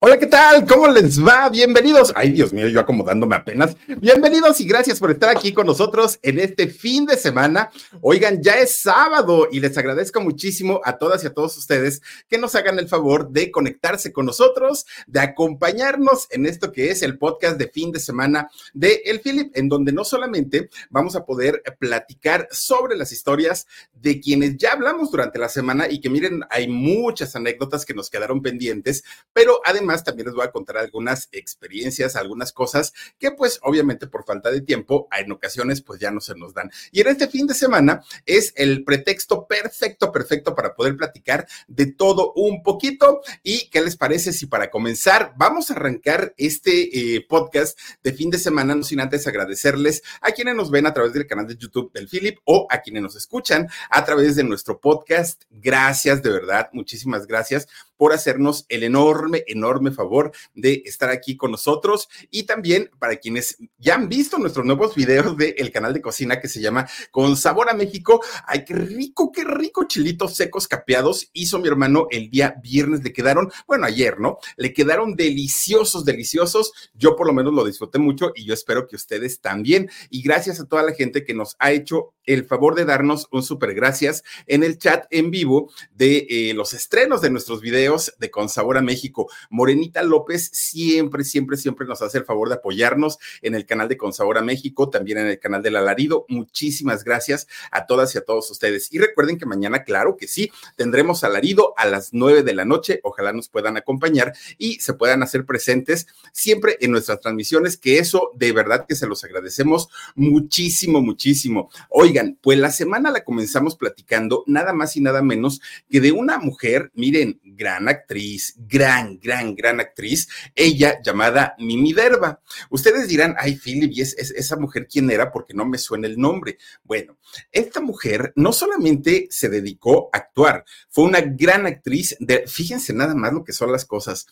Hola, ¿qué tal? ¿Cómo les va? Bienvenidos. Ay, Dios mío, yo acomodándome apenas. Bienvenidos y gracias por estar aquí con nosotros en este fin de semana. Oigan, ya es sábado y les agradezco muchísimo a todas y a todos ustedes que nos hagan el favor de conectarse con nosotros, de acompañarnos en esto que es el podcast de fin de semana de El Philip, en donde no solamente vamos a poder platicar sobre las historias de quienes ya hablamos durante la semana y que miren, hay muchas anécdotas que nos quedaron pendientes, pero además también les voy a contar algunas experiencias, algunas cosas que pues obviamente por falta de tiempo en ocasiones pues ya no se nos dan. Y en este fin de semana es el pretexto perfecto, perfecto para poder platicar de todo un poquito. ¿Y qué les parece si para comenzar vamos a arrancar este eh, podcast de fin de semana, no sin antes agradecerles a quienes nos ven a través del canal de YouTube del Philip o a quienes nos escuchan a través de nuestro podcast. Gracias, de verdad, muchísimas gracias por hacernos el enorme, enorme favor de estar aquí con nosotros y también para quienes ya han visto nuestros nuevos videos del canal de cocina que se llama Con Sabor a México. Ay, qué rico, qué rico chilitos secos capeados hizo mi hermano el día viernes. Le quedaron, bueno, ayer, ¿no? Le quedaron deliciosos, deliciosos. Yo por lo menos lo disfruté mucho y yo espero que ustedes también. Y gracias a toda la gente que nos ha hecho el favor de darnos un súper gracias en el chat en vivo de eh, los estrenos de nuestros videos de Con Sabor a México. Morenita López siempre, siempre, siempre nos hace el favor de apoyarnos en el canal de Con Sabor a México, también en el canal del Alarido. Muchísimas gracias a todas y a todos ustedes. Y recuerden que mañana, claro que sí, tendremos Alarido a las nueve de la noche. Ojalá nos puedan acompañar y se puedan hacer presentes siempre en nuestras transmisiones, que eso de verdad que se los agradecemos muchísimo, muchísimo. Oiga, pues la semana la comenzamos platicando nada más y nada menos que de una mujer, miren, gran actriz, gran, gran, gran actriz, ella llamada Mimi Derba. Ustedes dirán, ay, Philip, ¿y es, esa mujer quién era? Porque no me suena el nombre. Bueno, esta mujer no solamente se dedicó a actuar, fue una gran actriz de, fíjense nada más lo que son las cosas.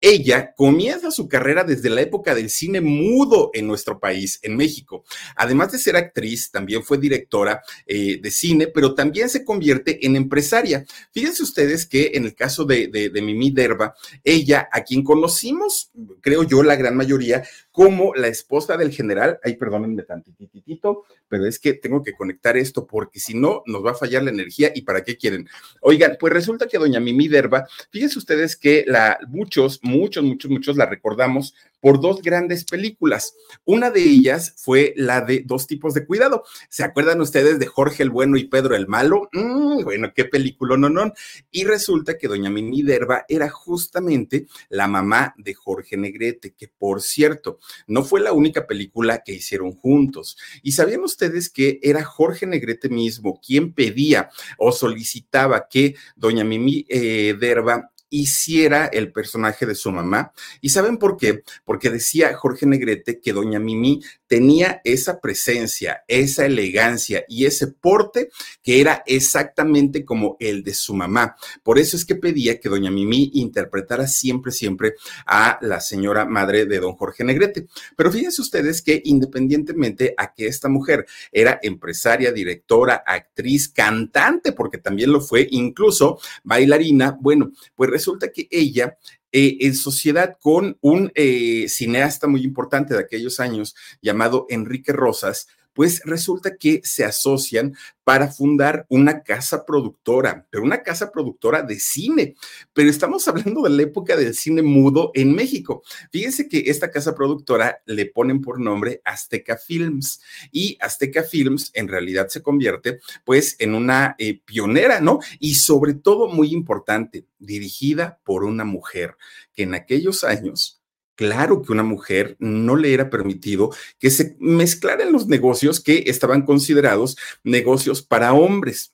Ella comienza su carrera desde la época del cine mudo en nuestro país, en México. Además de ser actriz, también fue directora eh, de cine, pero también se convierte en empresaria. Fíjense ustedes que en el caso de, Mimi Derba, ella, a quien conocimos, creo yo, la gran mayoría, como la esposa del general, ay, perdónenme tantititito, pero es que tengo que conectar esto porque si no nos va a fallar la energía y para qué quieren. Oigan, pues resulta que doña Mimi Derba, fíjense ustedes que la, muchos, muchos, muchos, muchos la recordamos por dos grandes películas. Una de ellas fue la de Dos tipos de cuidado. ¿Se acuerdan ustedes de Jorge el Bueno y Pedro el Malo? Mm, bueno, qué película, no, no. Y resulta que doña Mimi Derba era justamente la mamá de Jorge Negrete, que por cierto, no fue la única película que hicieron juntos. ¿Y sabían ustedes que era Jorge Negrete mismo quien pedía o solicitaba que doña Mimi eh, Derba hiciera el personaje de su mamá. ¿Y saben por qué? Porque decía Jorge Negrete que doña Mimi tenía esa presencia, esa elegancia y ese porte que era exactamente como el de su mamá. Por eso es que pedía que doña Mimi interpretara siempre, siempre a la señora madre de don Jorge Negrete. Pero fíjense ustedes que independientemente a que esta mujer era empresaria, directora, actriz, cantante, porque también lo fue, incluso bailarina, bueno, pues resulta que ella eh, en sociedad con un eh, cineasta muy importante de aquellos años llamado Enrique Rosas, pues resulta que se asocian para fundar una casa productora, pero una casa productora de cine. Pero estamos hablando de la época del cine mudo en México. Fíjense que esta casa productora le ponen por nombre Azteca Films y Azteca Films en realidad se convierte pues en una eh, pionera, ¿no? Y sobre todo muy importante, dirigida por una mujer que en aquellos años Claro que una mujer no le era permitido que se mezclaran los negocios que estaban considerados negocios para hombres.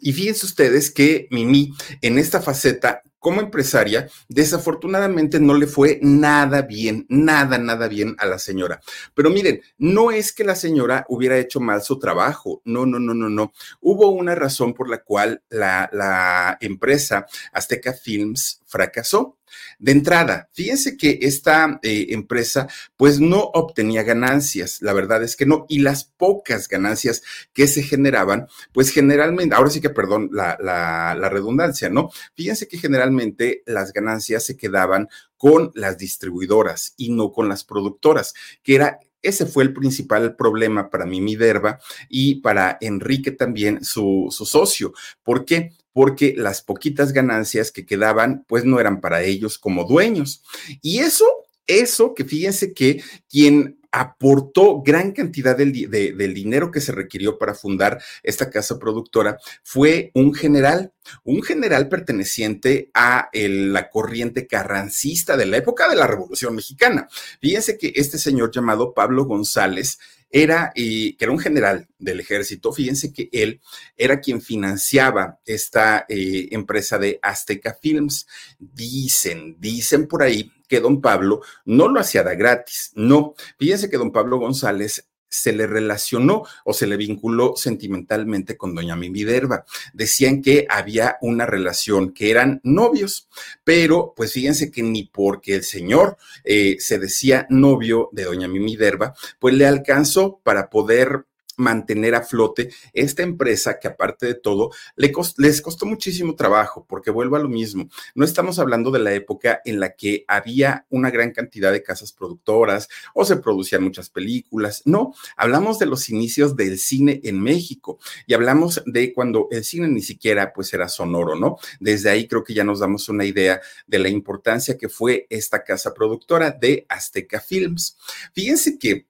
Y fíjense ustedes que Mimi en esta faceta como empresaria, desafortunadamente no le fue nada bien, nada, nada bien a la señora. Pero miren, no es que la señora hubiera hecho mal su trabajo, no, no, no, no, no. Hubo una razón por la cual la, la empresa Azteca Films fracasó. De entrada, fíjense que esta eh, empresa pues no obtenía ganancias, la verdad es que no, y las pocas ganancias que se generaban, pues generalmente, ahora sí que perdón la, la, la redundancia, ¿no? Fíjense que generalmente las ganancias se quedaban con las distribuidoras y no con las productoras, que era ese fue el principal problema para Mimi Derba y para Enrique también, su, su socio. ¿Por qué? Porque las poquitas ganancias que quedaban, pues no eran para ellos como dueños. Y eso, eso que fíjense que quien aportó gran cantidad del, dinero que se requirió para fundar esta casa productora fue un general, un general perteneciente a la corriente carrancista de la época de la Revolución Mexicana. Fíjense que este señor llamado Pablo González era, que era un general del ejército, fíjense que él era quien financiaba esta eh, empresa de Azteca Films. Dicen, dicen por ahí que don Pablo no lo hacía de gratis, no. Fíjense que don Pablo González se le relacionó o se le vinculó sentimentalmente con doña Mimi Derba. Decían que había una relación, que eran novios, pero pues fíjense que ni porque el señor eh, se decía novio de doña Mimi Derba, pues le alcanzó para poder mantener a flote esta empresa que aparte de todo les costó muchísimo trabajo, porque vuelvo a lo mismo, no estamos hablando de la época en la que había una gran cantidad de casas productoras o se producían muchas películas, no, hablamos de los inicios del cine en México y hablamos de cuando el cine ni siquiera pues era sonoro, ¿no? Desde ahí creo que ya nos damos una idea de la importancia que fue esta casa productora de Azteca Films. Fíjense que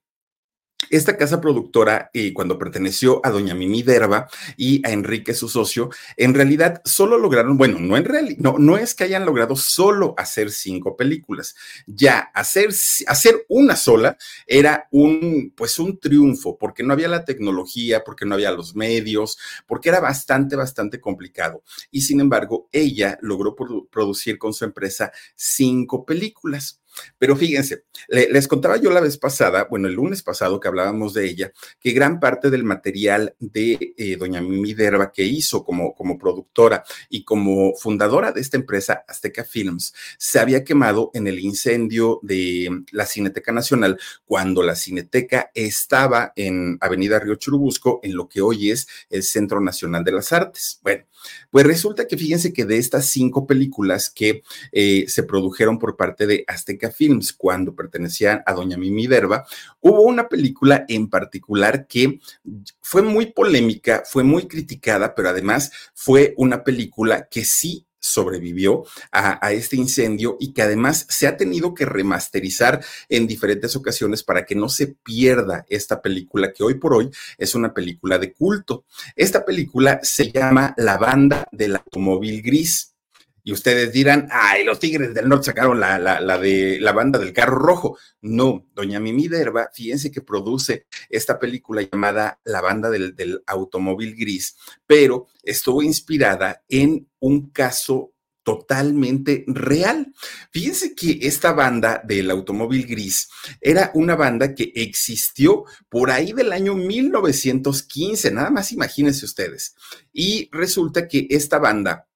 esta casa productora, y cuando perteneció a doña Mimi Derba y a Enrique, su socio, en realidad solo lograron, bueno, no en realidad, no, no es que hayan logrado solo hacer cinco películas. Ya hacer, hacer una sola era un, pues un triunfo, porque no había la tecnología, porque no había los medios, porque era bastante, bastante complicado. Y sin embargo, ella logró producir con su empresa cinco películas. Pero fíjense, les contaba yo la vez pasada, bueno, el lunes pasado que hablábamos de ella, que gran parte del material de eh, doña Mimi Derba que hizo como, como productora y como fundadora de esta empresa Azteca Films se había quemado en el incendio de la Cineteca Nacional cuando la Cineteca estaba en Avenida Río Churubusco, en lo que hoy es el Centro Nacional de las Artes. Bueno, pues resulta que fíjense que de estas cinco películas que eh, se produjeron por parte de Azteca Films cuando pertenecían a doña Mimi Derba, hubo una película en particular que fue muy polémica, fue muy criticada, pero además fue una película que sí sobrevivió a, este incendio y que además se ha tenido que remasterizar en diferentes ocasiones para que no se pierda esta película que hoy por hoy es una película de culto. Esta película se llama La banda del automóvil gris. Y ustedes dirán, ay, los Tigres del Norte sacaron la, la, de la banda del carro rojo. No, doña Mimi Derba, fíjense que produce esta película llamada La banda del, del automóvil gris, pero estuvo inspirada en un caso totalmente real. Fíjense que esta banda del automóvil gris era una banda que existió por ahí del año 1915, nada más imagínense ustedes. Y resulta que esta banda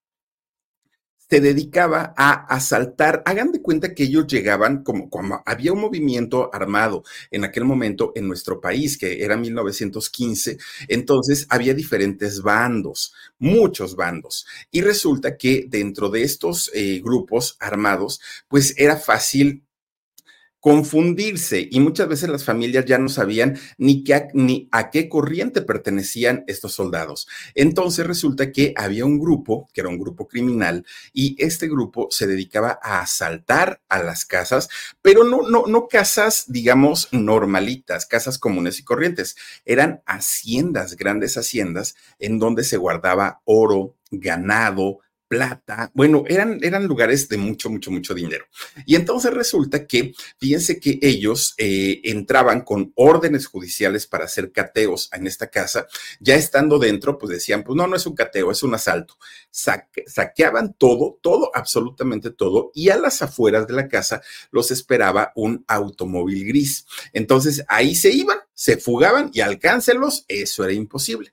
se dedicaba a asaltar. Hagan de cuenta que ellos llegaban como, como había un movimiento armado en aquel momento en nuestro país, que era 1915, entonces había diferentes bandos, muchos bandos. Y resulta que dentro de estos eh, grupos armados, pues era fácil confundirse y muchas veces las familias ya no sabían ni, qué, ni a qué corriente pertenecían estos soldados. Entonces resulta que había un grupo, que era un grupo criminal, y este grupo se dedicaba a asaltar a las casas, pero no, no, no casas, digamos, normalitas, casas comunes y corrientes. Eran haciendas, grandes haciendas, en donde se guardaba oro, ganado, plata. Bueno, eran, eran lugares de mucho, mucho, mucho dinero. Y entonces resulta que, fíjense que ellos eh, entraban con órdenes judiciales para hacer cateos en esta casa. Ya estando dentro, pues decían, pues no, no es un cateo, es un asalto. saqueaban todo, todo, absolutamente todo. Y a las afueras de la casa los esperaba un automóvil gris. Entonces ahí se iban, se fugaban y alcáncelos, eso era imposible.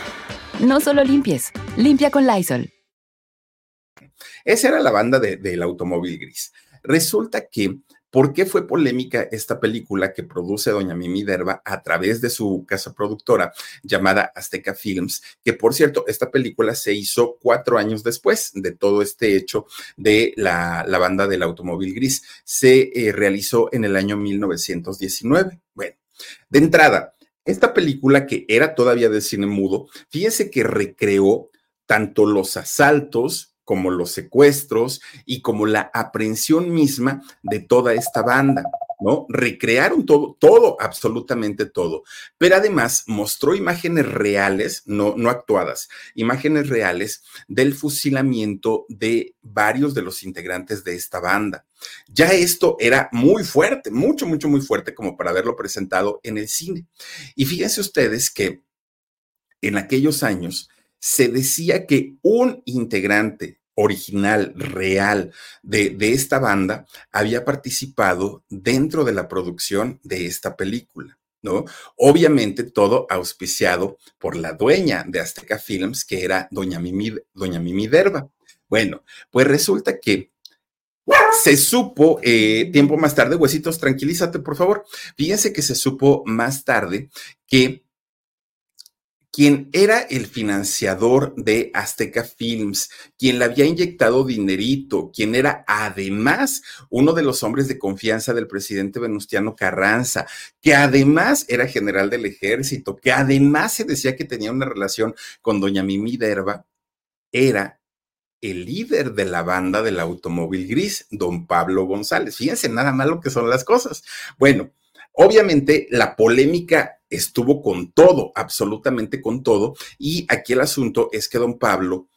No solo limpies, limpia con Lysol. Esa era la banda del automóvil gris. Resulta que, ¿por qué fue polémica esta película que produce doña Mimi Derba a través de su casa productora llamada Azteca Films? Que por cierto, esta película se hizo cuatro años después de todo este hecho de la, banda del automóvil gris. Se eh, realizó en el año 1919. Bueno, de entrada, esta película, que era todavía de cine mudo, fíjense que recreó tanto los asaltos como los secuestros y como la aprehensión misma de toda esta banda. ¿No? Recrearon todo, todo, absolutamente todo. Pero además mostró imágenes reales, no, no actuadas, imágenes reales del fusilamiento de varios de los integrantes de esta banda. Ya esto era muy fuerte, mucho, mucho, muy fuerte como para haberlo presentado en el cine. Y fíjense ustedes que en aquellos años se decía que un integrante original, real de, esta banda había participado dentro de la producción de esta película. ¿No? Obviamente todo auspiciado por la dueña de Azteca Films, que era doña Mimi, doña Derba. Bueno, pues resulta que se supo eh, tiempo más tarde, huesitos, tranquilízate por favor. Fíjense que se supo más tarde que quien era el financiador de Azteca Films, quien le había inyectado dinerito, quien era además uno de los hombres de confianza del presidente Venustiano Carranza, que además era general del ejército, que además se decía que tenía una relación con doña Mimi Derba, era el líder de la banda del automóvil gris, don Pablo González. Fíjense nada más lo que son las cosas. Bueno, obviamente la polémica estuvo con todo, absolutamente con todo, y aquí el asunto es que don Pablo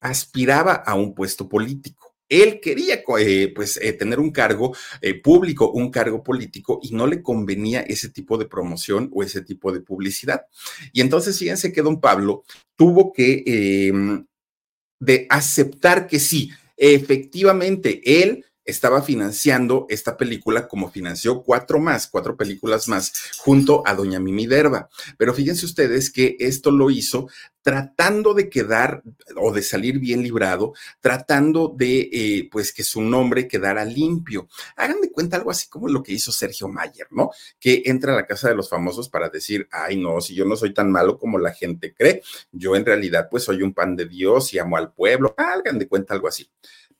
aspiraba a un puesto político. Él quería eh, pues eh, tener un cargo eh, público, un cargo político y no le convenía ese tipo de promoción o ese tipo de publicidad. Y entonces fíjense que don Pablo tuvo que em, de aceptar que sí, efectivamente, él estaba financiando esta película como financió cuatro más, cuatro películas más, junto a doña Mimi Derba. Pero fíjense ustedes que esto lo hizo tratando de quedar o de salir bien librado, tratando de, eh, pues, que su nombre quedara limpio. Hagan de cuenta algo así como lo que hizo Sergio Mayer, ¿no? Que entra a la casa de los famosos para decir, ay, no, si yo no soy tan malo como la gente cree, yo en realidad, pues, soy un pan de Dios y amo al pueblo. Hagan de cuenta algo así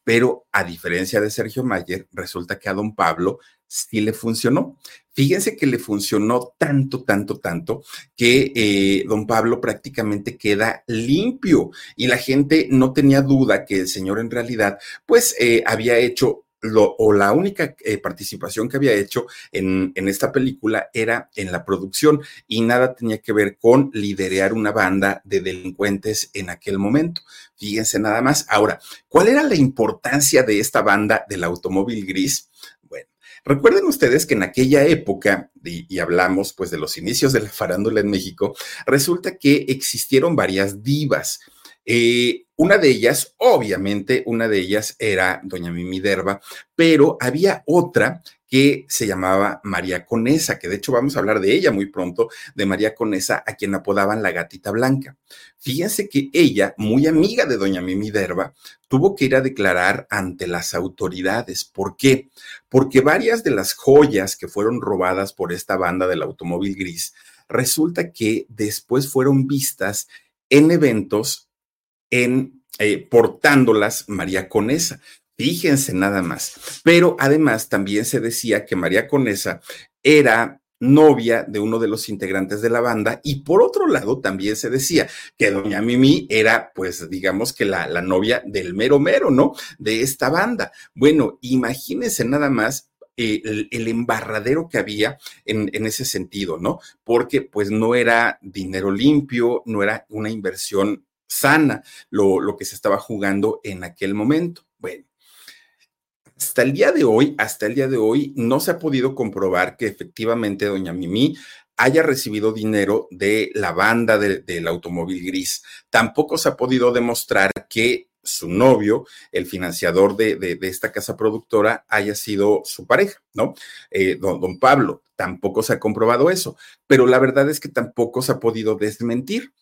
pero a diferencia de Sergio Mayer, resulta que a don Pablo sí le funcionó. Fíjense que le funcionó tanto, tanto, tanto, que eh, don Pablo prácticamente queda limpio y la gente no tenía duda que el señor en realidad, pues, eh, había hecho o la única eh, participación que había hecho en, en, esta película era en la producción y nada tenía que ver con liderear una banda de delincuentes en aquel momento. Fíjense nada más. Ahora, ¿cuál era la importancia de esta banda del automóvil gris? Bueno, recuerden ustedes que en aquella época, y, hablamos pues de los inicios de la farándula en México, resulta que existieron varias divas. Eh, una de ellas, obviamente, una de ellas era doña Mimi Derba, pero había otra que se llamaba María Conesa, que de hecho vamos a hablar de ella muy pronto, de María Conesa, a quien apodaban la gatita blanca. Fíjense que ella, muy amiga de doña Mimi Derba, tuvo que ir a declarar ante las autoridades. ¿Por qué? Porque varias de las joyas que fueron robadas por esta banda del automóvil gris, resulta que después fueron vistas en eventos en eh, portándolas María Conesa. Fíjense nada más. Pero además también se decía que María Conesa era novia de uno de los integrantes de la banda y por otro lado también se decía que doña Mimi era pues digamos que la, la novia del mero mero, ¿no? De esta banda. Bueno, imagínense nada más eh, el, embarradero que había en, en, ese sentido, ¿no? Porque pues no era dinero limpio, no era una inversión sana lo, lo que se estaba jugando en aquel momento. Bueno, hasta el día de hoy, hasta el día de hoy, no se ha podido comprobar que efectivamente doña Mimi haya recibido dinero de la banda del automóvil gris. Tampoco se ha podido demostrar que su novio, el financiador de, esta casa productora, haya sido su pareja, ¿no? Eh, don, don Pablo. Tampoco se ha comprobado eso, pero la verdad es que tampoco se ha podido desmentir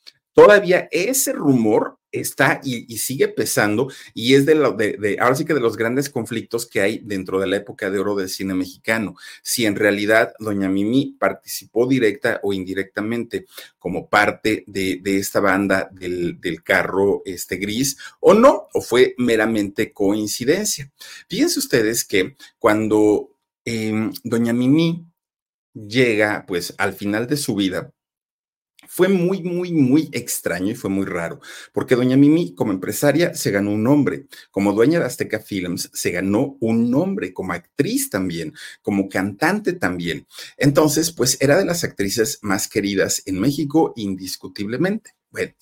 todavía ese rumor está y, sigue pesando y es de, de, ahora sí que de los grandes conflictos que hay dentro de la época de oro del cine mexicano. Si en realidad doña Mimi participó directa o indirectamente como parte de, esta banda del, carro este gris o no, o fue meramente coincidencia. Fíjense ustedes que cuando em, doña Mimi llega pues al final de su vida, fue muy, muy, muy extraño y fue muy raro, porque doña Mimi como empresaria se ganó un nombre, como dueña de Azteca Films se ganó un nombre, como actriz también, como cantante también. Entonces, pues era de las actrices más queridas en México indiscutiblemente. Bueno,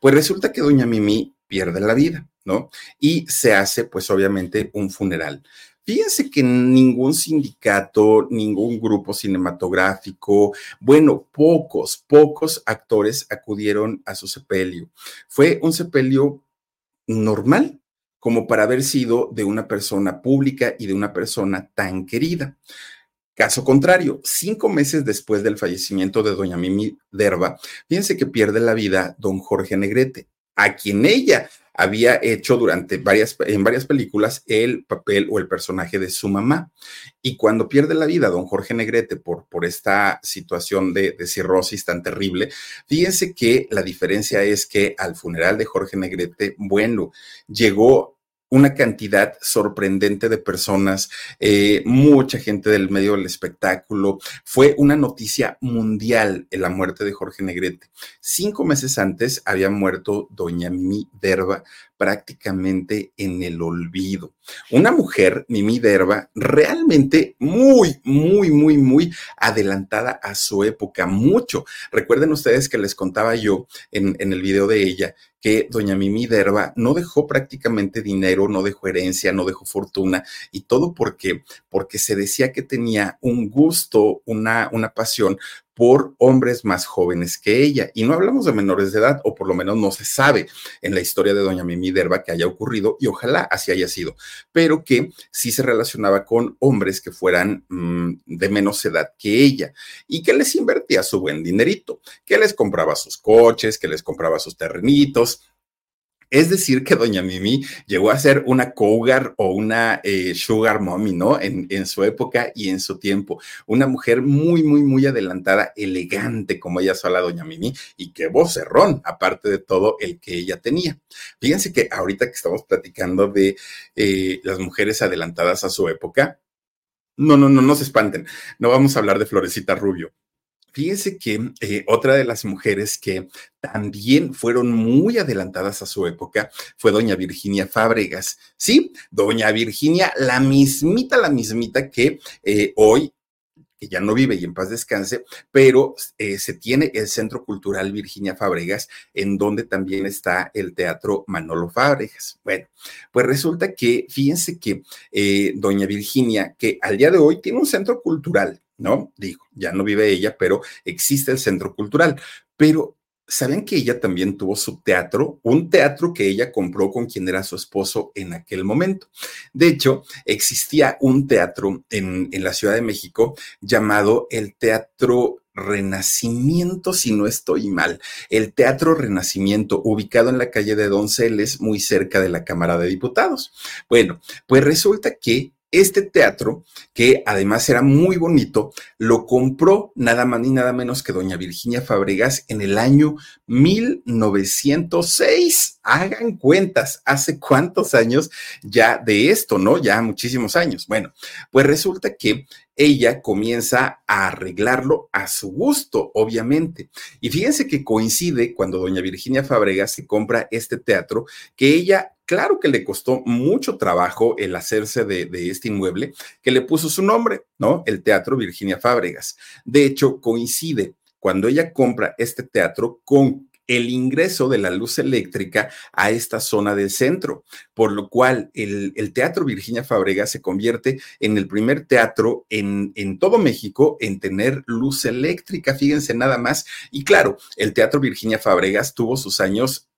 pues resulta que doña Mimi pierde la vida, ¿no? Y se hace, pues obviamente, un funeral. Fíjense que ningún sindicato, ningún grupo cinematográfico, bueno, pocos, pocos actores acudieron a su sepelio. Fue un sepelio normal, como para haber sido de una persona pública y de una persona tan querida. Caso contrario, cinco meses después del fallecimiento de doña Mimi Derba, fíjense que pierde la vida don Jorge Negrete, a quien ella había hecho durante varias, en varias películas el papel o el personaje de su mamá. Y cuando pierde la vida don Jorge Negrete por, por esta situación de, de cirrosis tan terrible, fíjense que la diferencia es que al funeral de Jorge Negrete, bueno, llegó una cantidad sorprendente de personas, eh, mucha gente del medio del espectáculo. Fue una noticia mundial en la muerte de Jorge Negrete. Cinco meses antes había muerto doña Mimi Derba prácticamente en el olvido. Una mujer, Mimi Derba, realmente muy, muy, muy, muy adelantada a su época, mucho. Recuerden ustedes que les contaba yo en, en el video de ella que doña Mimi Derba no dejó prácticamente dinero, no dejó herencia, no dejó fortuna y todo porque porque se decía que tenía un gusto, una una pasión por hombres más jóvenes que ella. Y no hablamos de menores de edad, o por lo menos no se sabe en la historia de doña Mimi Derba que haya ocurrido, y ojalá así haya sido, pero que sí se relacionaba con hombres que fueran mmm, de menos edad que ella y que les invertía su buen dinerito, que les compraba sus coches, que les compraba sus terrenitos, es decir, que doña Mimi llegó a ser una cougar o una eh, sugar mommy, ¿no? En, su época y en su tiempo. Una mujer muy, muy, muy adelantada, elegante, como ella sola, doña Mimi, y qué vocerrón, aparte de todo el que ella tenía. Fíjense que ahorita que estamos platicando de eh, las mujeres adelantadas a su época, no, no, no, no se espanten. No vamos a hablar de Florecita Rubio. Fíjense que eh, otra de las mujeres que también fueron muy adelantadas a su época fue doña Virginia Fábregas. Sí, doña Virginia, la mismita, la mismita que eh, hoy que ya no vive y en paz descanse, pero eh, se tiene el Centro Cultural Virginia Fábregas, en donde también está el Teatro Manolo Fábregas. Bueno, pues resulta que, fíjense que doña Virginia, que al día de hoy tiene un centro cultural, ¿no? Digo, ya no vive ella, pero existe el Centro Cultural, pero ¿Saben que ella también tuvo su teatro? Un teatro que ella compró con quien era su esposo en aquel momento. De hecho, existía un teatro en, en la Ciudad de México llamado el Teatro Renacimiento, si no estoy mal. El Teatro Renacimiento, ubicado en la calle de Donceles, muy cerca de la Cámara de Diputados. Bueno, pues resulta que este teatro, que además era muy bonito, lo compró nada más ni nada menos que doña Virginia Fabregas en el año 1906. Hagan cuentas, hace cuántos años ya de esto, ¿no? Ya muchísimos años. Bueno, pues resulta que ella comienza a arreglarlo a su gusto, obviamente. Y fíjense que coincide cuando doña Virginia Fabregas se compra este teatro, que ella Claro que le costó mucho trabajo el hacerse de, este inmueble, que le puso su nombre, ¿no? El Teatro Virginia Fábregas. De hecho, coincide cuando ella compra este teatro con el ingreso de la luz eléctrica a esta zona del centro, por lo cual el, Teatro Virginia Fábregas se convierte en el primer teatro en, en, todo México en tener luz eléctrica, fíjense nada más. Y claro, el Teatro Virginia Fábregas tuvo sus años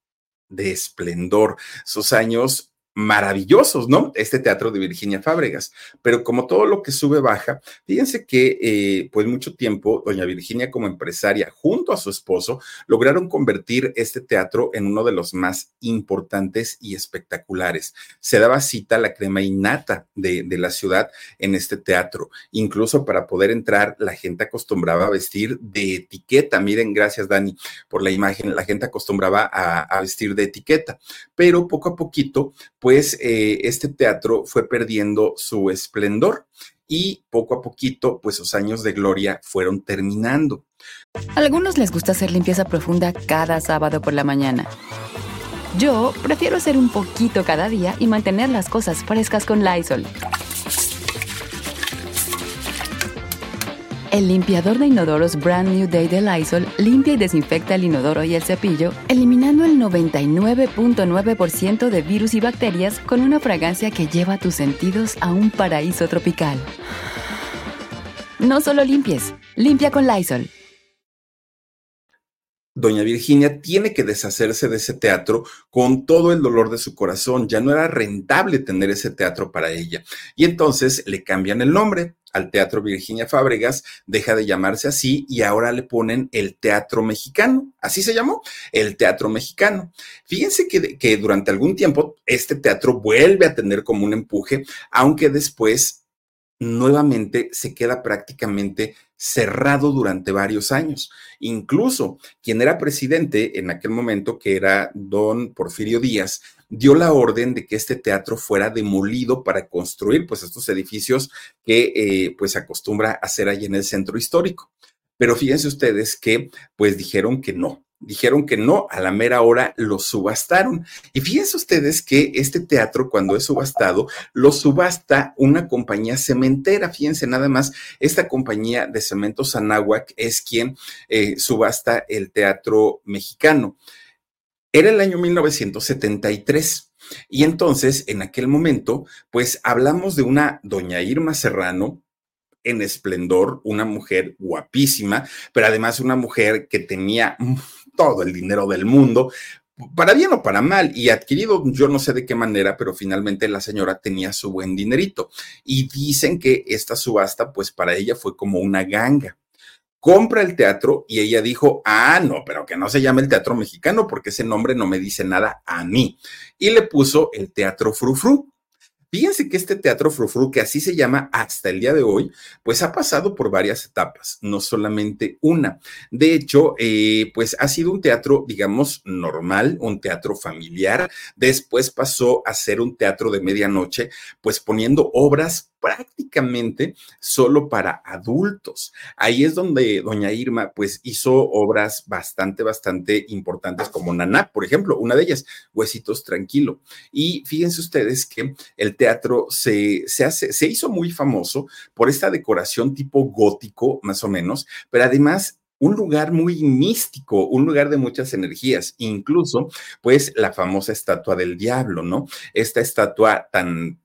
de esplendor, sus años maravillosos, ¿no? Este teatro de Virginia Fábregas. Pero como todo lo que sube baja, fíjense que eh, pues mucho tiempo doña Virginia como empresaria junto a su esposo lograron convertir este teatro en uno de los más importantes y espectaculares. Se daba cita a la crema innata de, de la ciudad en este teatro. Incluso para poder entrar, la gente acostumbraba a vestir de etiqueta. Miren, gracias Dani por la imagen. La gente acostumbraba a, a vestir de etiqueta. Pero poco a poquito, pues eh, este teatro fue perdiendo su esplendor y poco a poquito, pues sus años de gloria fueron terminando. A algunos les gusta hacer limpieza profunda cada sábado por la mañana. Yo prefiero hacer un poquito cada día y mantener las cosas frescas con Lysol. El limpiador de inodoros Brand New Day de Lysol limpia y desinfecta el inodoro y el cepillo, eliminando el 99.9% de virus y bacterias con una fragancia que lleva tus sentidos a un paraíso tropical. No solo limpies, limpia con Lysol doña Virginia tiene que deshacerse de ese teatro con todo el dolor de su corazón. Ya no era rentable tener ese teatro para ella. Y entonces le cambian el nombre al Teatro Virginia Fábregas, deja de llamarse así y ahora le ponen el Teatro Mexicano. Así se llamó, el Teatro Mexicano. Fíjense que, durante algún tiempo este teatro vuelve a tener como un empuje, aunque después nuevamente se queda prácticamente cerrado durante varios años. Incluso quien era presidente en aquel momento, que era don Porfirio Díaz, dio la orden de que este teatro fuera demolido para construir pues estos edificios que eh, pues acostumbra hacer allí en el centro histórico. Pero fíjense ustedes que pues dijeron que no, dijeron que no, a la mera hora lo subastaron. Y fíjense ustedes que este teatro, cuando es subastado, lo subasta una compañía cementera. Fíjense nada más, esta compañía de cementos Anáhuac es quien eh, subasta el teatro mexicano. Era el año 1973. Y entonces, en aquel momento, pues hablamos de una doña Irma Serrano, en esplendor, una mujer guapísima, pero además una mujer que tenía todo el dinero del mundo, para bien o para mal, y adquirido yo no sé de qué manera, pero finalmente la señora tenía su buen dinerito. Y dicen que esta subasta, pues para ella fue como una ganga. Compra el teatro y ella dijo, ah, no, pero que no se llame el teatro mexicano porque ese nombre no me dice nada a mí. Y le puso el teatro frufru. Fíjense que este teatro frufru, que así se llama hasta el día de hoy, pues ha pasado por varias etapas, no solamente una. De hecho, eh, pues ha sido un teatro, digamos, normal, un teatro familiar. Después pasó a ser un teatro de medianoche, pues poniendo obras prácticamente solo para adultos. Ahí es donde doña Irma pues hizo obras bastante, bastante importantes como Naná, por ejemplo, una de ellas, Huesitos Tranquilo. Y fíjense ustedes que el teatro se, se, hace, se hizo muy famoso por esta decoración tipo gótico, más o menos, pero además un lugar muy místico, un lugar de muchas energías, incluso pues la famosa estatua del diablo, ¿no? Esta estatua tan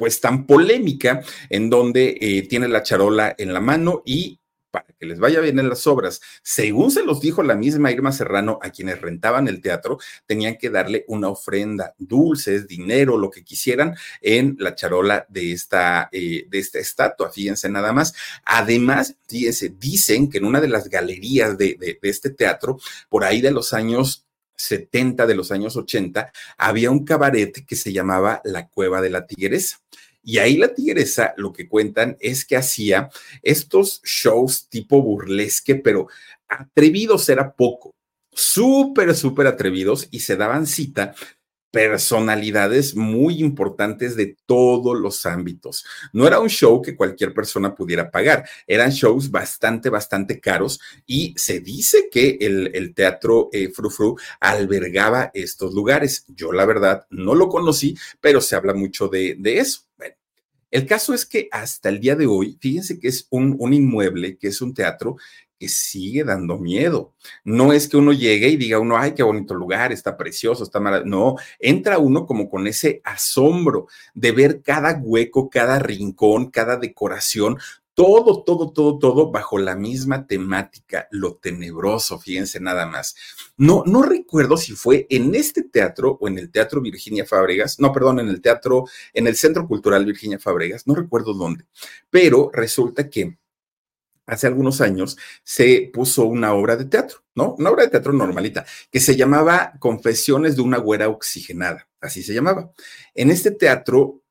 pues tan polémica en donde eh, tiene la charola en la mano y para que les vaya bien en las obras, según se los dijo la misma Irma Serrano a quienes rentaban el teatro, tenían que darle una ofrenda, dulces, dinero, lo que quisieran en la charola de esta, eh, de esta estatua, fíjense nada más. Además, fíjense, dicen que en una de las galerías de, de este teatro, por ahí de los años 70 de los años 80, había un cabaret que se llamaba La Cueva de la Tigresa. Y ahí la tigresa lo que cuentan es que hacía estos shows tipo burlesque, pero atrevidos era poco, súper, súper atrevidos y se daban cita personalidades muy importantes de todos los ámbitos. No era un show que cualquier persona pudiera pagar, eran shows bastante, bastante caros y se dice que el, teatro eh, Frufru albergaba estos lugares. Yo la verdad no lo conocí, pero se habla mucho de, de eso. Bueno, el caso es que hasta el día de hoy, fíjense que es un, un inmueble, que es un teatro que sigue dando miedo. No es que uno llegue y diga uno, ay, qué bonito lugar, está precioso, está maravilloso. No, entra uno como con ese asombro de ver cada hueco, cada rincón, cada decoración, todo, todo, todo, todo bajo la misma temática, lo tenebroso, fíjense nada más. No, no recuerdo si fue en este teatro o en el Teatro Virginia Fábregas, no, perdón, en el teatro, en el Centro Cultural Virginia Fábregas, no recuerdo dónde, pero resulta que hace algunos años se puso una obra de teatro, ¿no? Una obra de teatro normalita, que se llamaba Confesiones de una güera oxigenada, así se llamaba. En este teatro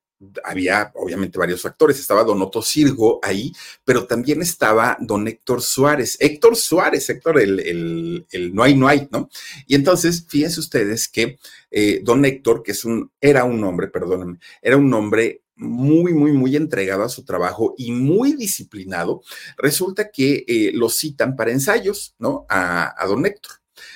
había obviamente varios actores, estaba Don Otto Sirgo ahí, pero también estaba Don Héctor Suárez, Héctor Suárez, Héctor, el, el, no hay, no hay, ¿no? Y entonces, fíjense ustedes que eh, Don Héctor, que es un, era un hombre, perdónenme, era un hombre muy, muy, muy entregado a su trabajo y muy disciplinado, resulta que eh, lo citan para ensayos, ¿no? A, a don Héctor.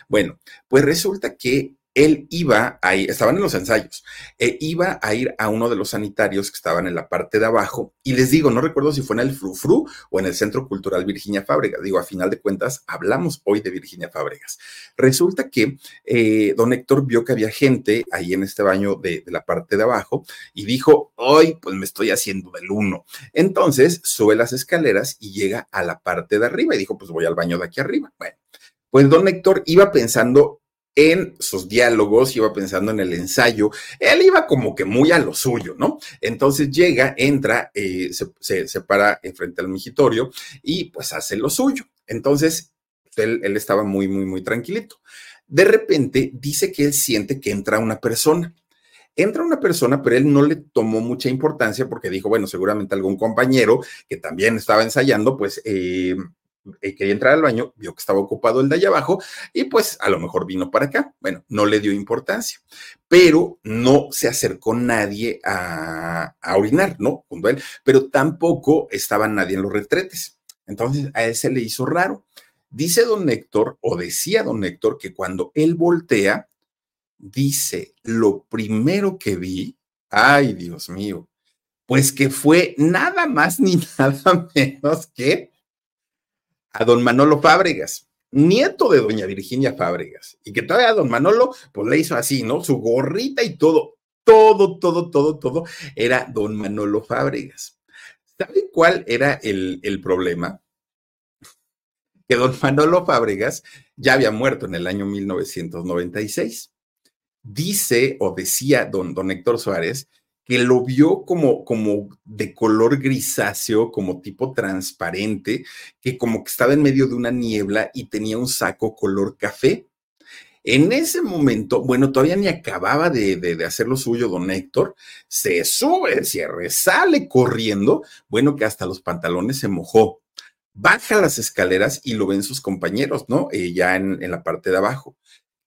Bueno, pues resulta que él iba a ir, estaban en los ensayos, e iba a ir a uno de los sanitarios que estaban en la parte de abajo, y les digo, no recuerdo si fue en el Frufru o en el Centro Cultural Virginia Fábregas, digo, a final de cuentas, hablamos hoy de Virginia Fábregas. Resulta que eh, don Héctor vio que había gente ahí en este baño de, de la parte de abajo y dijo, hoy pues me estoy haciendo del uno. Entonces sube las escaleras y llega a la parte de arriba y dijo, pues voy al baño de aquí arriba. Bueno, pues don Héctor iba pensando en sus diálogos, iba pensando en el ensayo, él iba como que muy a lo suyo, ¿no? Entonces llega, entra, eh, se, se, para frente al migitorio y pues hace lo suyo. Entonces, él, él estaba muy, muy, muy tranquilito. De repente dice que él siente que entra una persona. Entra una persona, pero él no le tomó mucha importancia porque dijo, bueno, seguramente algún compañero que también estaba ensayando, pues eh, eh, quería entrar al baño, vio que estaba ocupado el de allá abajo y pues a lo mejor vino para acá. Bueno, no le dio importancia, pero no se acercó nadie a, a orinar, ¿no? Junto él, pero tampoco estaba nadie en los retretes. Entonces a él se le hizo raro. Dice don Héctor, o decía don Héctor, que cuando él voltea, dice, lo primero que vi, ay Dios mío, pues que fue nada más ni nada menos que a don Manolo Fábregas, nieto de doña Virginia Fábregas, y que todavía don Manolo, pues le hizo así, ¿no? Su gorrita y todo, todo, todo, todo, todo, era don Manolo Fábregas. ¿Sabe cuál era el, el problema? Que don Manolo Fábregas ya había muerto en el año 1996. Dice o decía don, don Héctor Suárez que lo vio como, como de color grisáceo, como tipo transparente, que como que estaba en medio de una niebla y tenía un saco color café. En ese momento, bueno, todavía ni acababa de, de, hacer lo suyo don Héctor, se sube, cierre, sale corriendo, bueno, que hasta los pantalones se mojó. Baja las escaleras y lo ven sus compañeros, ¿no? Eh, ya en, la parte de abajo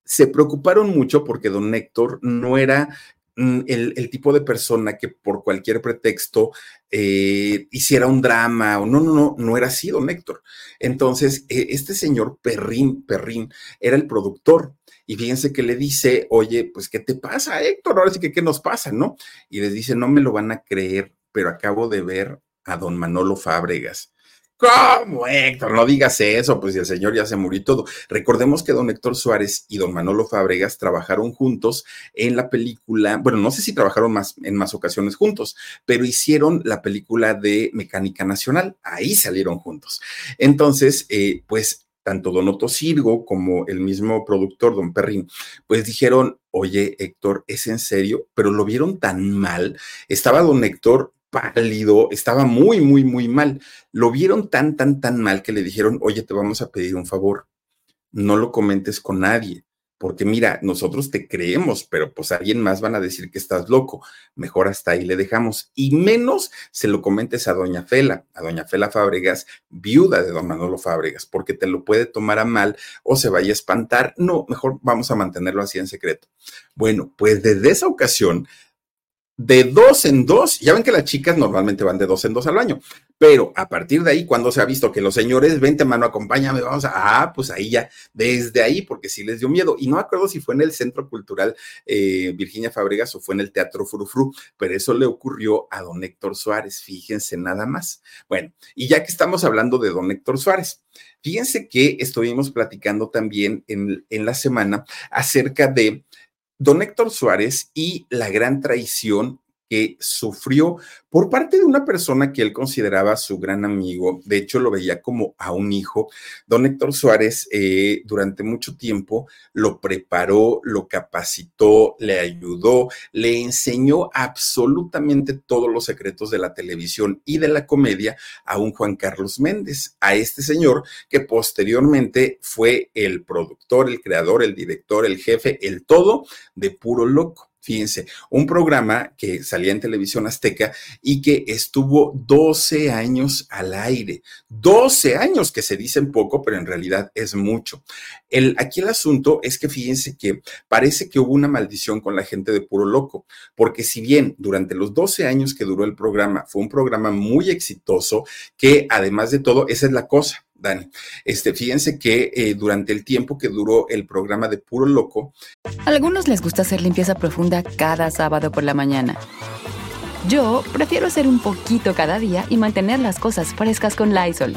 se preocuparon mucho porque don Héctor no era el, el, tipo de persona que por cualquier pretexto eh, hiciera un drama o no, no, no, no era así, don Héctor. Entonces, eh, este señor Perrín, Perrín, era el productor. Y fíjense que le dice, oye, pues, ¿qué te pasa, Héctor? Ahora sí que, ¿qué nos pasa, no? Y les dice, no me lo van a creer, pero acabo de ver a don Manolo Fábregas. ¿Cómo, Héctor? No digas eso, pues el señor ya se murió y todo. Recordemos que don Héctor Suárez y don Manolo Fábregas trabajaron juntos en la película, bueno, no sé si trabajaron más en más ocasiones juntos, pero hicieron la película de Mecánica Nacional, ahí salieron juntos. Entonces, eh, pues tanto don Otto Sirgo como el mismo productor, don Perrín, pues dijeron, oye, Héctor, ¿es en serio? Pero lo vieron tan mal. Estaba don Héctor pálido, estaba muy, muy, muy mal. Lo vieron tan, tan, tan mal que le dijeron, oye, te vamos a pedir un favor, no lo comentes con nadie, porque mira, nosotros te creemos, pero pues alguien más van a decir que estás loco. Mejor hasta ahí le dejamos. Y menos se lo comentes a doña Fela, a doña Fela Fábregas, viuda de don Manolo Fábregas, porque te lo puede tomar a mal o se vaya a espantar. No, mejor vamos a mantenerlo así en secreto. Bueno, pues desde esa ocasión de dos en dos, ya ven que las chicas normalmente van de dos en dos al baño, pero a partir de ahí, cuando se ha visto que los señores, vente mano, acompáñame, vamos a, ah, pues ahí ya, desde ahí, porque sí les dio miedo. Y no acuerdo si fue en el Centro Cultural eh, Virginia Fabregas o fue en el Teatro Frufru, pero eso le ocurrió a don Héctor Suárez, fíjense nada más. Bueno, y ya que estamos hablando de don Héctor Suárez, fíjense que estuvimos platicando también en, en la semana acerca de don Héctor Suárez y la gran traición que sufrió por parte de una persona que él consideraba su gran amigo, de hecho lo veía como a un hijo. Don Héctor Suárez eh, durante mucho tiempo lo preparó, lo capacitó, le ayudó, le enseñó absolutamente todos los secretos de la televisión y de la comedia a un Juan Carlos Méndez, a este señor que posteriormente fue el productor, el creador, el director, el jefe, el todo de puro loco. Fíjense, un programa que salía en televisión azteca y que estuvo 12 años al aire. 12 años que se dicen poco, pero en realidad es mucho. El, aquí el asunto es que fíjense que parece que hubo una maldición con la gente de Puro Loco, porque si bien durante los 12 años que duró el programa fue un programa muy exitoso, que además de todo, esa es la cosa Dani. Este, fíjense que eh, durante el tiempo que duró el programa de Puro Loco. A algunos les gusta hacer limpieza profunda cada sábado por la mañana. Yo prefiero hacer un poquito cada día y mantener las cosas frescas con Lysol.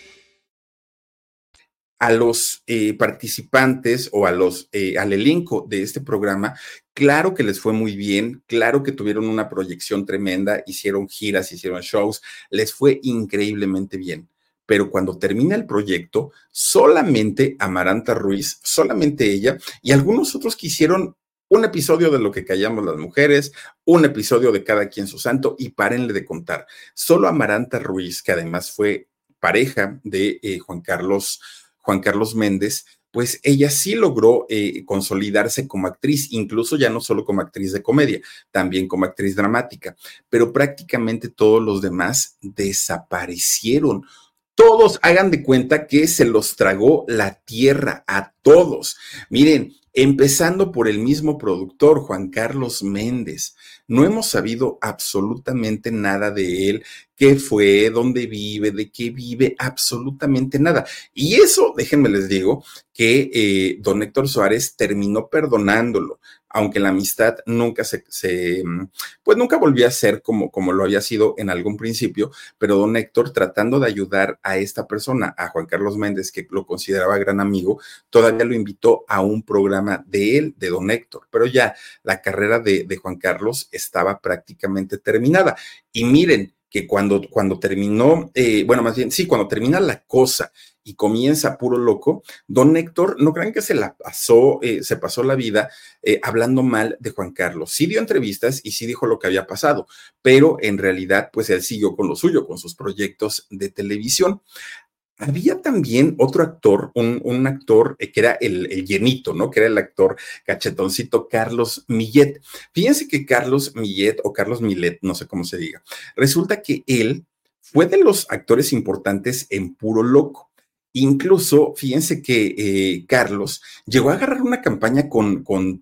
a los eh, participantes o a los, eh, al elenco de este programa, claro que les fue muy bien, claro que tuvieron una proyección tremenda, hicieron giras, hicieron shows, les fue increíblemente bien. Pero cuando termina el proyecto, solamente Amaranta Ruiz, solamente ella y algunos otros que hicieron un episodio de lo que callamos las mujeres, un episodio de cada quien su santo y párenle de contar. Solo Amaranta Ruiz, que además fue pareja de eh, Juan Carlos Juan Carlos Méndez, pues ella sí logró eh, consolidarse como actriz, incluso ya no solo como actriz de comedia, también como actriz dramática, pero prácticamente todos los demás desaparecieron. Todos hagan de cuenta que se los tragó la tierra a todos. Miren, empezando por el mismo productor, Juan Carlos Méndez. No hemos sabido absolutamente nada de él, qué fue, dónde vive, de qué vive, absolutamente nada. Y eso, déjenme les digo, que eh, don Héctor Suárez terminó perdonándolo aunque la amistad nunca se, mm, pues nunca volvió a ser como, como lo había sido en algún principio, pero don Héctor tratando de ayudar a esta persona, a Juan Carlos Méndez, que lo consideraba gran amigo, todavía lo invitó a un programa de él, de don Héctor, pero ya la carrera de, de Juan Carlos estaba prácticamente terminada. Y miren, que cuando, cuando terminó, eh, bueno, más bien, sí, cuando termina la cosa y comienza puro loco, don Héctor, no crean que se la pasó, eh, se pasó la vida eh, hablando mal de Juan Carlos. Sí dio entrevistas y sí dijo lo que había pasado, pero en realidad, pues él siguió con lo suyo, con sus proyectos de televisión. Había también otro actor, un, actor que era el, el, llenito, ¿no? Que era el actor cachetoncito Carlos Millet. Fíjense que Carlos Millet o Carlos Millet, no sé cómo se diga, resulta que él fue de los actores importantes en Puro Loco Incluso, fíjense que eh, Carlos llegó a agarrar una campaña con, con,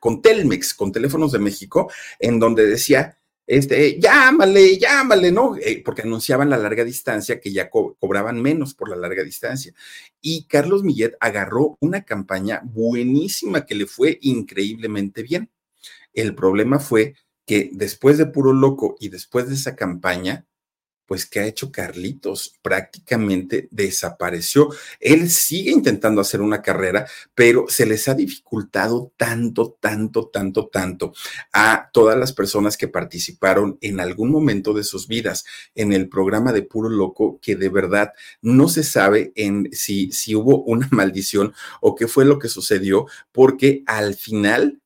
con Telmex, con Teléfonos de México, en donde decía, este, llámale, llámale, ¿no? Eh, porque anunciaban la larga distancia que ya cobraban menos por la larga distancia. Y Carlos Millet agarró una campaña buenísima que le fue increíblemente bien. El problema fue que después de Puro Loco y después de esa campaña, pues, ¿qué ha hecho Carlitos? Prácticamente desapareció. Él sigue intentando hacer una carrera, pero se les ha dificultado tanto, tanto, tanto, tanto a todas las personas que participaron en algún momento de sus vidas en el programa de Puro Loco, que de verdad no se sabe en si, si hubo una maldición o qué fue lo que sucedió, porque al final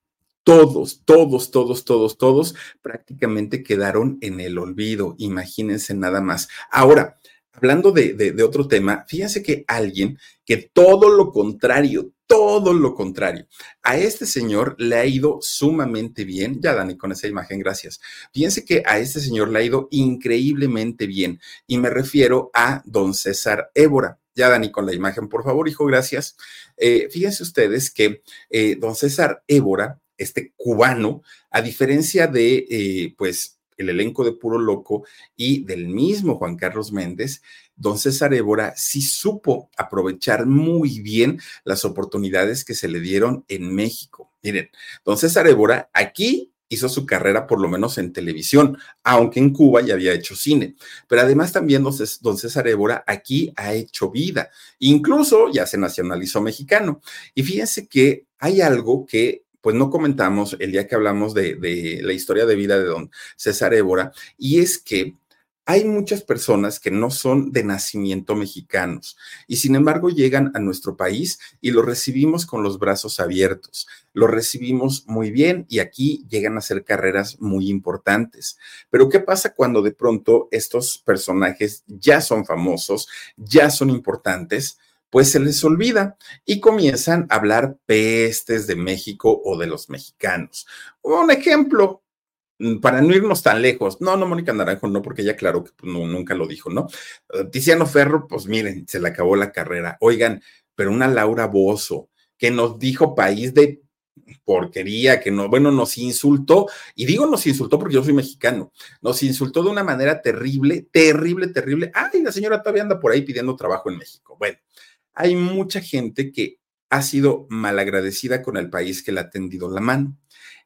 todos, todos, todos, todos, todos prácticamente quedaron en el olvido. Imagínense nada más. Ahora, hablando de, otro tema, fíjense que alguien que todo lo contrario, todo lo contrario. A este señor le ha ido sumamente bien. Ya, Dani, con esa imagen, gracias. Fíjense que a este señor le ha ido increíblemente bien. Y me refiero a don César Évora. Ya, Dani, con la imagen, por favor, hijo, gracias. Eh, fíjense ustedes que eh, don César Évora este cubano, a diferencia de, eh, pues, el elenco de Puro Loco y del mismo Juan Carlos Méndez, don César Évora sí supo aprovechar muy bien las oportunidades que se le dieron en México. Miren, don César Évora aquí hizo su carrera por lo menos en televisión, aunque en Cuba ya había hecho cine. Pero además también don César Évora aquí ha hecho vida, incluso ya se nacionalizó mexicano. Y fíjense que hay algo que pues no comentamos el día que hablamos de, la historia de vida de don César Évora, y es que hay muchas personas que no son de nacimiento mexicanos y sin embargo llegan a nuestro país y lo recibimos con los brazos abiertos. Lo recibimos muy bien y aquí llegan a hacer carreras muy importantes. Pero ¿qué pasa cuando de pronto estos personajes ya son famosos, ya son importantes? Pues se les olvida y comienzan a hablar pestes de México o de los mexicanos. Un ejemplo, mm, para no irnos tan lejos. No, no, Mónica Naranjo, no, porque ella claro que pues, nunca lo dijo, ¿no? Eh, Tiziano Ferro, pues miren, se le acabó la carrera. Oigan, pero una Laura Bozo que nos dijo país de porquería, que no, bueno, nos insultó, y digo nos insultó porque yo soy mexicano, nos insultó de una manera terrible, terrible, terrible. Ay, la señora todavía anda por ahí pidiendo trabajo en México. Bueno, hay mucha gente que ha sido malagradecida con el país que le ha tendido la mano.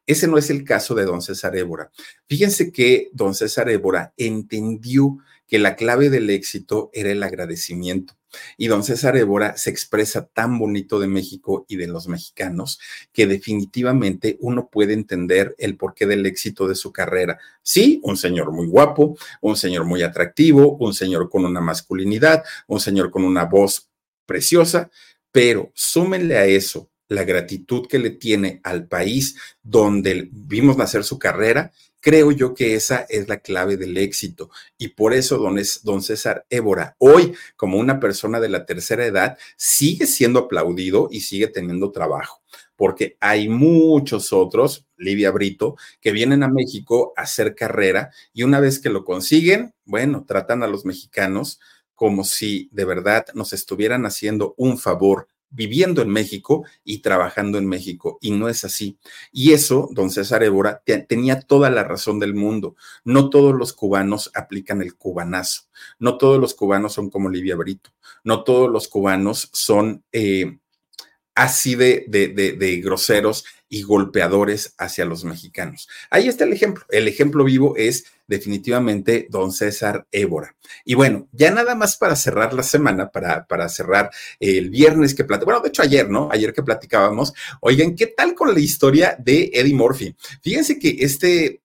Ese no es el caso de don César Évora. Fíjense que don César Évora entendió que la clave del éxito era el agradecimiento. Y don César Évora se expresa tan bonito de México y de los mexicanos que definitivamente uno puede entender el porqué del éxito de su carrera. Sí, un señor muy guapo, un señor muy atractivo, un señor con una masculinidad, un señor con una voz preciosa, pero súmenle a eso la gratitud que le tiene al país donde vimos nacer su carrera, creo yo que esa es la clave del éxito. Y por eso don, don César Évora, hoy como una persona de la tercera edad, sigue siendo aplaudido y sigue teniendo trabajo, porque hay muchos otros, Livia Brito, que vienen a México a hacer carrera y una vez que lo consiguen, bueno, tratan a los mexicanos como si de verdad nos estuvieran haciendo un favor viviendo en México y trabajando en México, y no es así. Y eso, don César Évora, tenía toda la razón del mundo. No todos los cubanos aplican el cubanazo, no todos los cubanos son como Livia Brito, no todos los cubanos son eh, así de, de, de groseros y golpeadores hacia los mexicanos. Ahí está el ejemplo. El ejemplo vivo es definitivamente don César Évora. Y bueno, ya nada más para cerrar la semana, para, para cerrar el viernes que platicamos, bueno, de hecho ayer, ¿no? Ayer que platicábamos, oigan, ¿qué tal con la historia de Eddie Murphy? Fíjense que este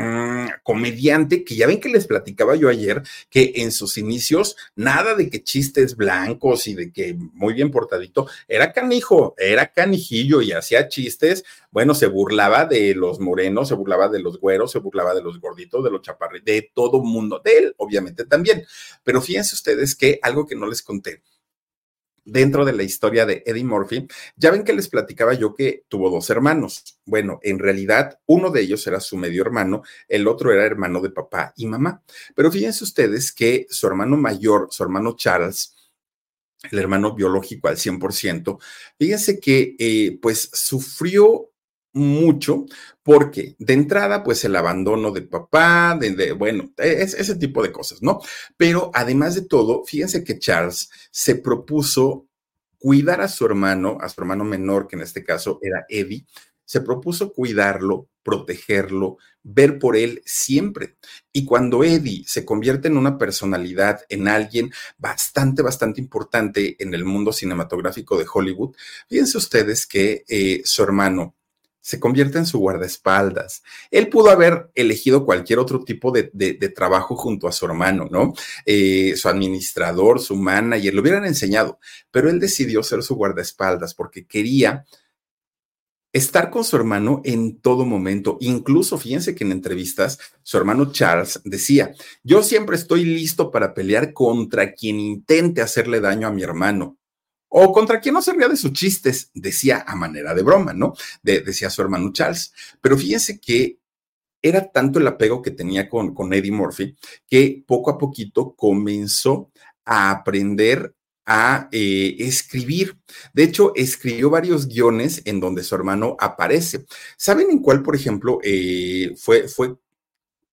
Mm, comediante que ya ven que les platicaba yo ayer que en sus inicios nada de que chistes blancos y de que muy bien portadito, era canijo, era canijillo y hacía chistes, bueno, se burlaba de los morenos, se burlaba de los güeros, se burlaba de los gorditos, de los chaparritos, de todo mundo, de él obviamente también. Pero fíjense ustedes que algo que no les conté, dentro de la historia de Eddie Murphy, ya ven que les platicaba yo que tuvo dos hermanos. Bueno, en realidad uno de ellos era su medio hermano, el otro era hermano de papá y mamá. Pero fíjense ustedes que su hermano mayor, su hermano Charles, el hermano biológico al 100%, fíjense que eh, pues sufrió mucho porque de entrada pues el abandono de papá, de, bueno, es, ese tipo de cosas, ¿no? Pero además de todo, fíjense que Charles se propuso cuidar a su hermano, a su hermano menor, que en este caso era Eddie, se propuso cuidarlo, protegerlo, ver por él siempre. Y cuando Eddie se convierte en una personalidad, en alguien bastante, bastante importante en el mundo cinematográfico de Hollywood, fíjense ustedes que eh, su hermano, se convierte en su guardaespaldas. Él pudo haber elegido cualquier otro tipo de, trabajo junto a su hermano, ¿no? Eh, su administrador, su manager, lo hubieran enseñado, pero él decidió ser su guardaespaldas porque quería estar con su hermano en todo momento. Incluso, fíjense que en entrevistas, su hermano Charles decía, yo siempre estoy listo para pelear contra quien intente hacerle daño a mi hermano. O contra quien no se ría de sus chistes, decía a manera de broma, ¿no? decía su hermano Charles. Pero fíjense que era tanto el apego que tenía con, con Eddie Murphy que poco a poquito comenzó a aprender a eh, escribir. De hecho, escribió varios guiones en donde su hermano aparece. ¿Saben en cuál, por ejemplo, eh, fue, fue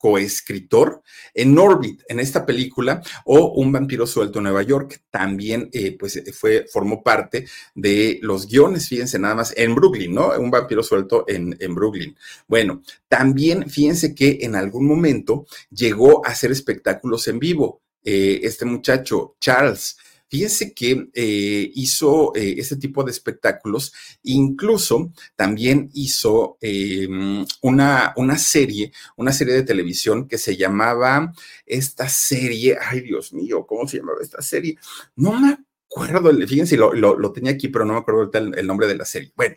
coescritor en Orbit, en esta película, o Un vampiro suelto en Nueva York. También, eh, pues, fue, formó parte de los guiones, fíjense nada más, en Brooklyn, ¿no? Un vampiro suelto en, en Brooklyn. Bueno, también fíjense que en algún momento llegó a hacer espectáculos en vivo. este muchacho, Charles, Fíjense que eh, hizo eh, ese tipo de espectáculos, incluso también hizo em, una, una serie, una serie de televisión que se llamaba esta serie, ay Dios mío, ¿cómo se llamaba esta serie? No me acuerdo, fíjense, lo, lo, tenía aquí, pero no me acuerdo el, el, nombre de la serie. Bueno,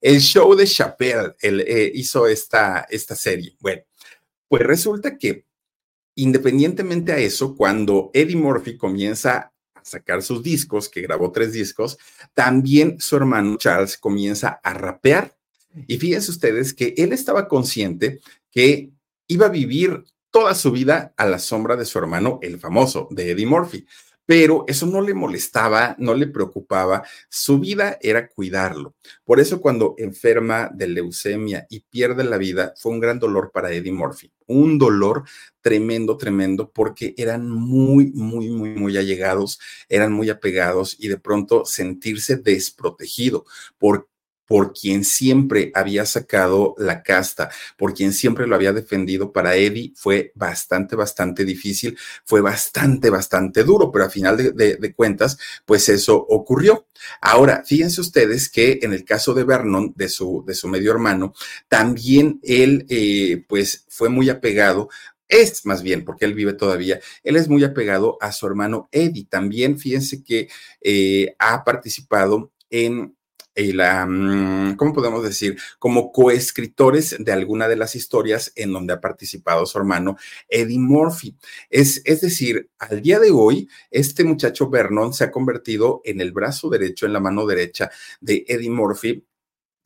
el show de Chappelle él, eh, hizo esta, esta serie. Bueno, pues resulta que independientemente a eso, cuando Eddie Murphy comienza sacar sus discos, que grabó tres discos, también su hermano Charles comienza a rapear. Y fíjense ustedes que él estaba consciente que iba a vivir toda su vida a la sombra de su hermano, el famoso, de Eddie Murphy pero eso no le molestaba, no le preocupaba, su vida era cuidarlo. Por eso cuando enferma de leucemia y pierde la vida, fue un gran dolor para Eddie Murphy, un dolor tremendo, tremendo, porque eran muy, muy, muy, muy allegados, eran muy apegados y de pronto sentirse desprotegido por quien siempre había sacado la casta, por quien siempre lo había defendido, para Eddie fue bastante, bastante difícil, fue bastante, bastante duro, pero a final de, cuentas, pues eso ocurrió. Ahora, fíjense ustedes que en el caso de Vernon, de su, de su medio hermano, también él, eh, pues, fue muy apegado es más bien, porque él vive todavía, él es muy apegado a su hermano Eddie. También fíjense que eh, ha participado en y la, mm, ¿cómo podemos decir? Como coescritores de alguna de las historias en donde ha participado su hermano Eddie Murphy. Es, es decir, al día de hoy, este muchacho Vernon se ha convertido en el brazo derecho, en la mano derecha de Eddie Murphy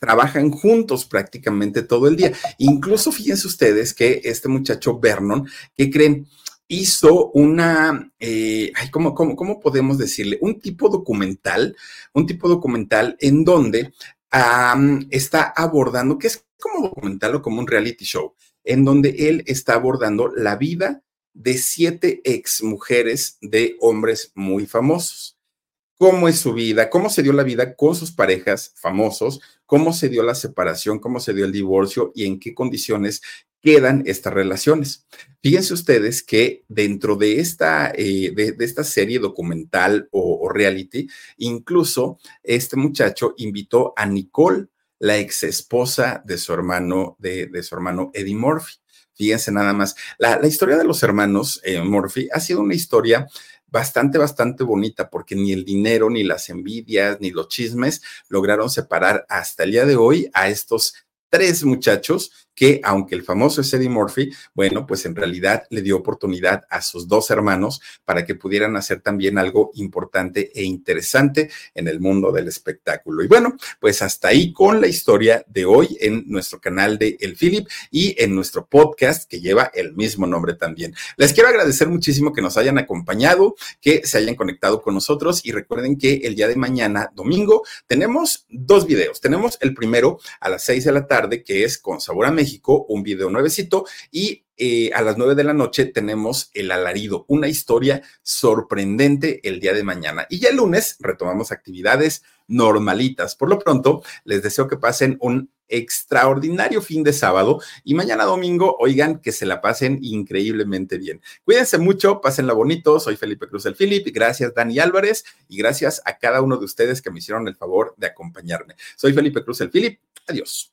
trabajan juntos prácticamente todo el día. Incluso fíjense ustedes que este muchacho Vernon, ¿qué creen? Hizo una, eh, ¿cómo, cómo, podemos decirle? Un tipo documental, un tipo documental en donde está abordando, que es como documental o como un reality show, en donde él está abordando la vida de siete ex mujeres de hombres muy famosos. ¿Cómo es su vida? ¿Cómo se dio la vida con sus parejas famosos? ¿Cómo se dio la separación? ¿Cómo se dio el divorcio? ¿Y en qué condiciones quedan estas relaciones. Fíjense ustedes que dentro de esta, eh, de, esta serie documental o, reality, incluso este muchacho invitó a Nicole, la ex esposa de su hermano, de, su hermano Eddie Murphy. Fíjense nada más. La, historia de los hermanos eh, Murphy ha sido una historia bastante, bastante bonita, porque ni el dinero, ni las envidias, ni los chismes lograron separar hasta el día de hoy a estos tres muchachos que aunque el famoso es Eddie Murphy, bueno, pues en realidad le dio oportunidad a sus dos hermanos para que pudieran hacer también algo importante e interesante en el mundo del espectáculo. Y bueno, pues hasta ahí con la historia de hoy en nuestro canal de El Philip y en nuestro podcast que lleva el mismo nombre también. Les quiero agradecer muchísimo que nos hayan acompañado, que se hayan conectado con nosotros y recuerden que el día de mañana, domingo, tenemos dos videos. Tenemos el primero a las seis de la tarde, que es con Sabor a México, un video nuevecito, y eh, a las nueve de la noche tenemos El Alarido, una historia sorprendente el día de mañana. Y ya el lunes retomamos actividades normalitas. Por lo pronto, les deseo que pasen un extraordinario fin de sábado y mañana domingo, oigan, que se la pasen increíblemente bien. Cuídense mucho, pásenla bonito. Soy Felipe Cruz el Filip. Gracias, Dani Álvarez, y gracias a cada uno de ustedes que me hicieron el favor de acompañarme. Soy Felipe Cruz el Filip. Adiós.